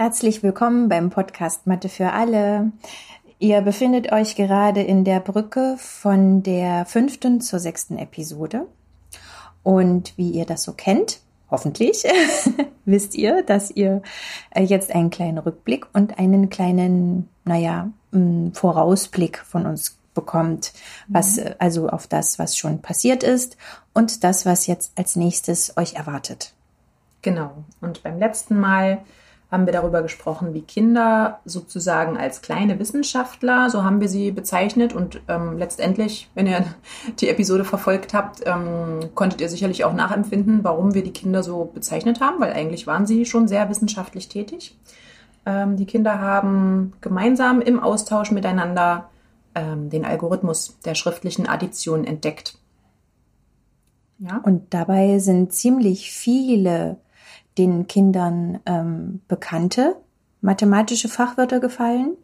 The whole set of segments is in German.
Herzlich willkommen beim Podcast Mathe für alle. Ihr befindet euch gerade in der Brücke von der fünften zur sechsten Episode. Und wie ihr das so kennt, hoffentlich, wisst ihr, dass ihr äh, jetzt einen kleinen Rückblick und einen kleinen, naja, Vorausblick von uns bekommt, was mhm. also auf das, was schon passiert ist und das, was jetzt als nächstes euch erwartet. Genau. Und beim letzten Mal haben wir darüber gesprochen, wie Kinder sozusagen als kleine Wissenschaftler, so haben wir sie bezeichnet. Und ähm, letztendlich, wenn ihr die Episode verfolgt habt, ähm, konntet ihr sicherlich auch nachempfinden, warum wir die Kinder so bezeichnet haben, weil eigentlich waren sie schon sehr wissenschaftlich tätig. Ähm, die Kinder haben gemeinsam im Austausch miteinander ähm, den Algorithmus der schriftlichen Addition entdeckt. Ja. Und dabei sind ziemlich viele den Kindern ähm, bekannte mathematische Fachwörter gefallen,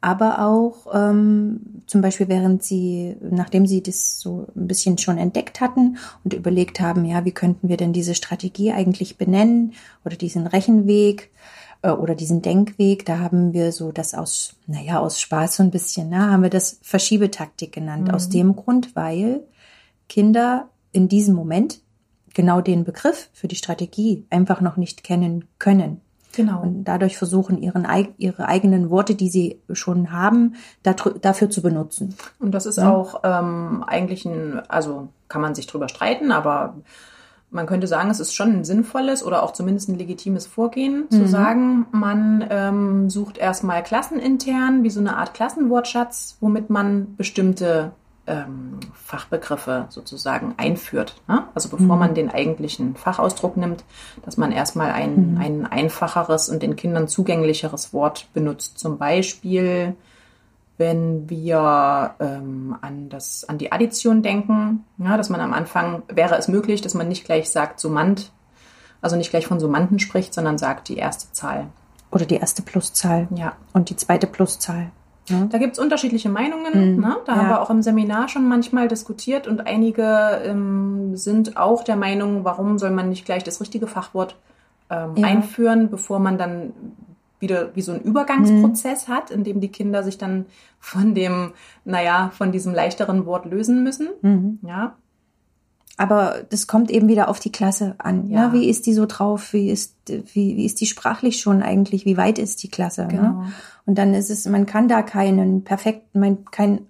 aber auch ähm, zum Beispiel während sie, nachdem sie das so ein bisschen schon entdeckt hatten und überlegt haben, ja, wie könnten wir denn diese Strategie eigentlich benennen oder diesen Rechenweg äh, oder diesen Denkweg, da haben wir so das aus, naja, aus Spaß so ein bisschen, ne, haben wir das Verschiebetaktik genannt. Mhm. Aus dem Grund, weil Kinder in diesem Moment genau den Begriff für die Strategie einfach noch nicht kennen können. Genau. Und dadurch versuchen, ihren, ihre eigenen Worte, die sie schon haben, dafür zu benutzen. Und das ist ja. auch ähm, eigentlich ein, also kann man sich drüber streiten, aber man könnte sagen, es ist schon ein sinnvolles oder auch zumindest ein legitimes Vorgehen, mhm. zu sagen, man ähm, sucht erstmal klassenintern, wie so eine Art Klassenwortschatz, womit man bestimmte ähm, Fachbegriffe sozusagen einführt. Ne? Also bevor mhm. man den eigentlichen Fachausdruck nimmt, dass man erstmal ein, mhm. ein einfacheres und den Kindern zugänglicheres Wort benutzt. Zum Beispiel, wenn wir ähm, an, das, an die Addition denken, ja, dass man am Anfang, wäre es möglich, dass man nicht gleich sagt Summand, also nicht gleich von Summanden spricht, sondern sagt die erste Zahl. Oder die erste Pluszahl. Ja. Und die zweite Pluszahl. Ja. Da es unterschiedliche Meinungen. Mhm. Ne? Da ja. haben wir auch im Seminar schon manchmal diskutiert und einige ähm, sind auch der Meinung, warum soll man nicht gleich das richtige Fachwort ähm, ja. einführen, bevor man dann wieder wie so einen Übergangsprozess mhm. hat, in dem die Kinder sich dann von dem, naja, von diesem leichteren Wort lösen müssen. Mhm. Ja. Aber das kommt eben wieder auf die Klasse an. Ja. Ne? Wie ist die so drauf? Wie ist, wie, wie ist die sprachlich schon eigentlich? Wie weit ist die Klasse? Ne? Genau. Ne? Und dann ist es, man kann da keinen perfekten, kein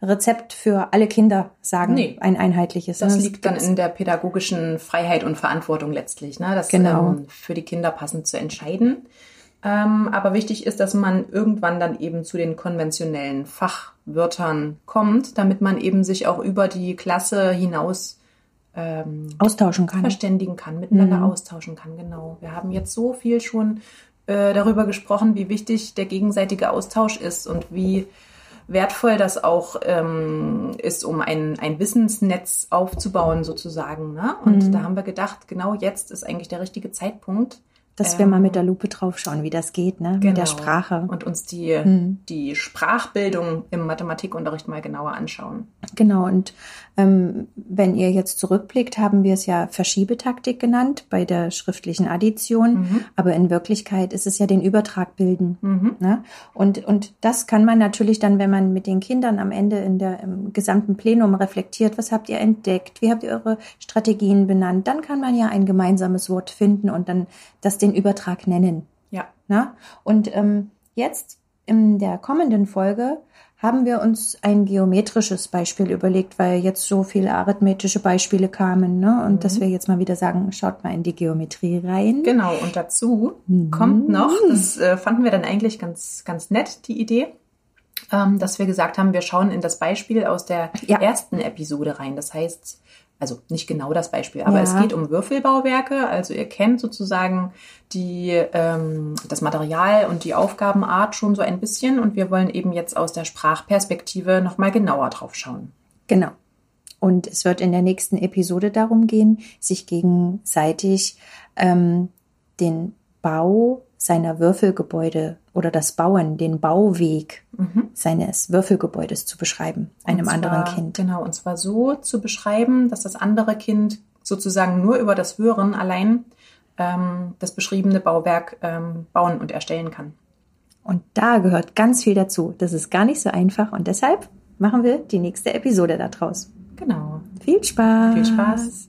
Rezept für alle Kinder sagen, nee, ein einheitliches. Das, das liegt dann in der pädagogischen Freiheit und Verantwortung letztlich, ne? das genau. ähm, für die Kinder passend zu entscheiden. Ähm, aber wichtig ist, dass man irgendwann dann eben zu den konventionellen Fachwörtern kommt, damit man eben sich auch über die Klasse hinaus ähm, austauschen kann. Verständigen kann, miteinander mhm. austauschen kann, genau. Wir haben jetzt so viel schon äh, darüber gesprochen, wie wichtig der gegenseitige Austausch ist und wie wertvoll das auch ähm, ist, um ein, ein Wissensnetz aufzubauen sozusagen. Ne? Und mhm. da haben wir gedacht, genau jetzt ist eigentlich der richtige Zeitpunkt, dass ähm, wir mal mit der Lupe draufschauen, wie das geht, ne? Genau. Mit der genau. Sprache. Und uns die, hm. die Sprachbildung im Mathematikunterricht mal genauer anschauen. Genau, und ähm, wenn ihr jetzt zurückblickt, haben wir es ja Verschiebetaktik genannt bei der schriftlichen Addition, mhm. aber in Wirklichkeit ist es ja den Übertrag bilden. Mhm. Ne? Und, und das kann man natürlich dann, wenn man mit den Kindern am Ende in der im gesamten Plenum reflektiert, was habt ihr entdeckt, wie habt ihr eure Strategien benannt, dann kann man ja ein gemeinsames Wort finden und dann das den den Übertrag nennen. Ja. Na? Und ähm, jetzt in der kommenden Folge haben wir uns ein geometrisches Beispiel überlegt, weil jetzt so viele arithmetische Beispiele kamen, ne? Und mhm. dass wir jetzt mal wieder sagen, schaut mal in die Geometrie rein. Genau, und dazu mhm. kommt noch, das äh, fanden wir dann eigentlich ganz, ganz nett, die Idee, ähm, dass wir gesagt haben, wir schauen in das Beispiel aus der ja. ersten Episode rein. Das heißt, also nicht genau das Beispiel, aber ja. es geht um Würfelbauwerke. Also ihr kennt sozusagen die, ähm, das Material und die Aufgabenart schon so ein bisschen und wir wollen eben jetzt aus der Sprachperspektive nochmal genauer drauf schauen. Genau. Und es wird in der nächsten Episode darum gehen, sich gegenseitig ähm, den Bau seiner Würfelgebäude oder das Bauen, den Bauweg mhm. seines Würfelgebäudes zu beschreiben, einem zwar, anderen Kind. Genau, und zwar so zu beschreiben, dass das andere Kind sozusagen nur über das Hören allein ähm, das beschriebene Bauwerk ähm, bauen und erstellen kann. Und da gehört ganz viel dazu. Das ist gar nicht so einfach und deshalb machen wir die nächste Episode daraus. Genau. Viel Spaß. Viel Spaß.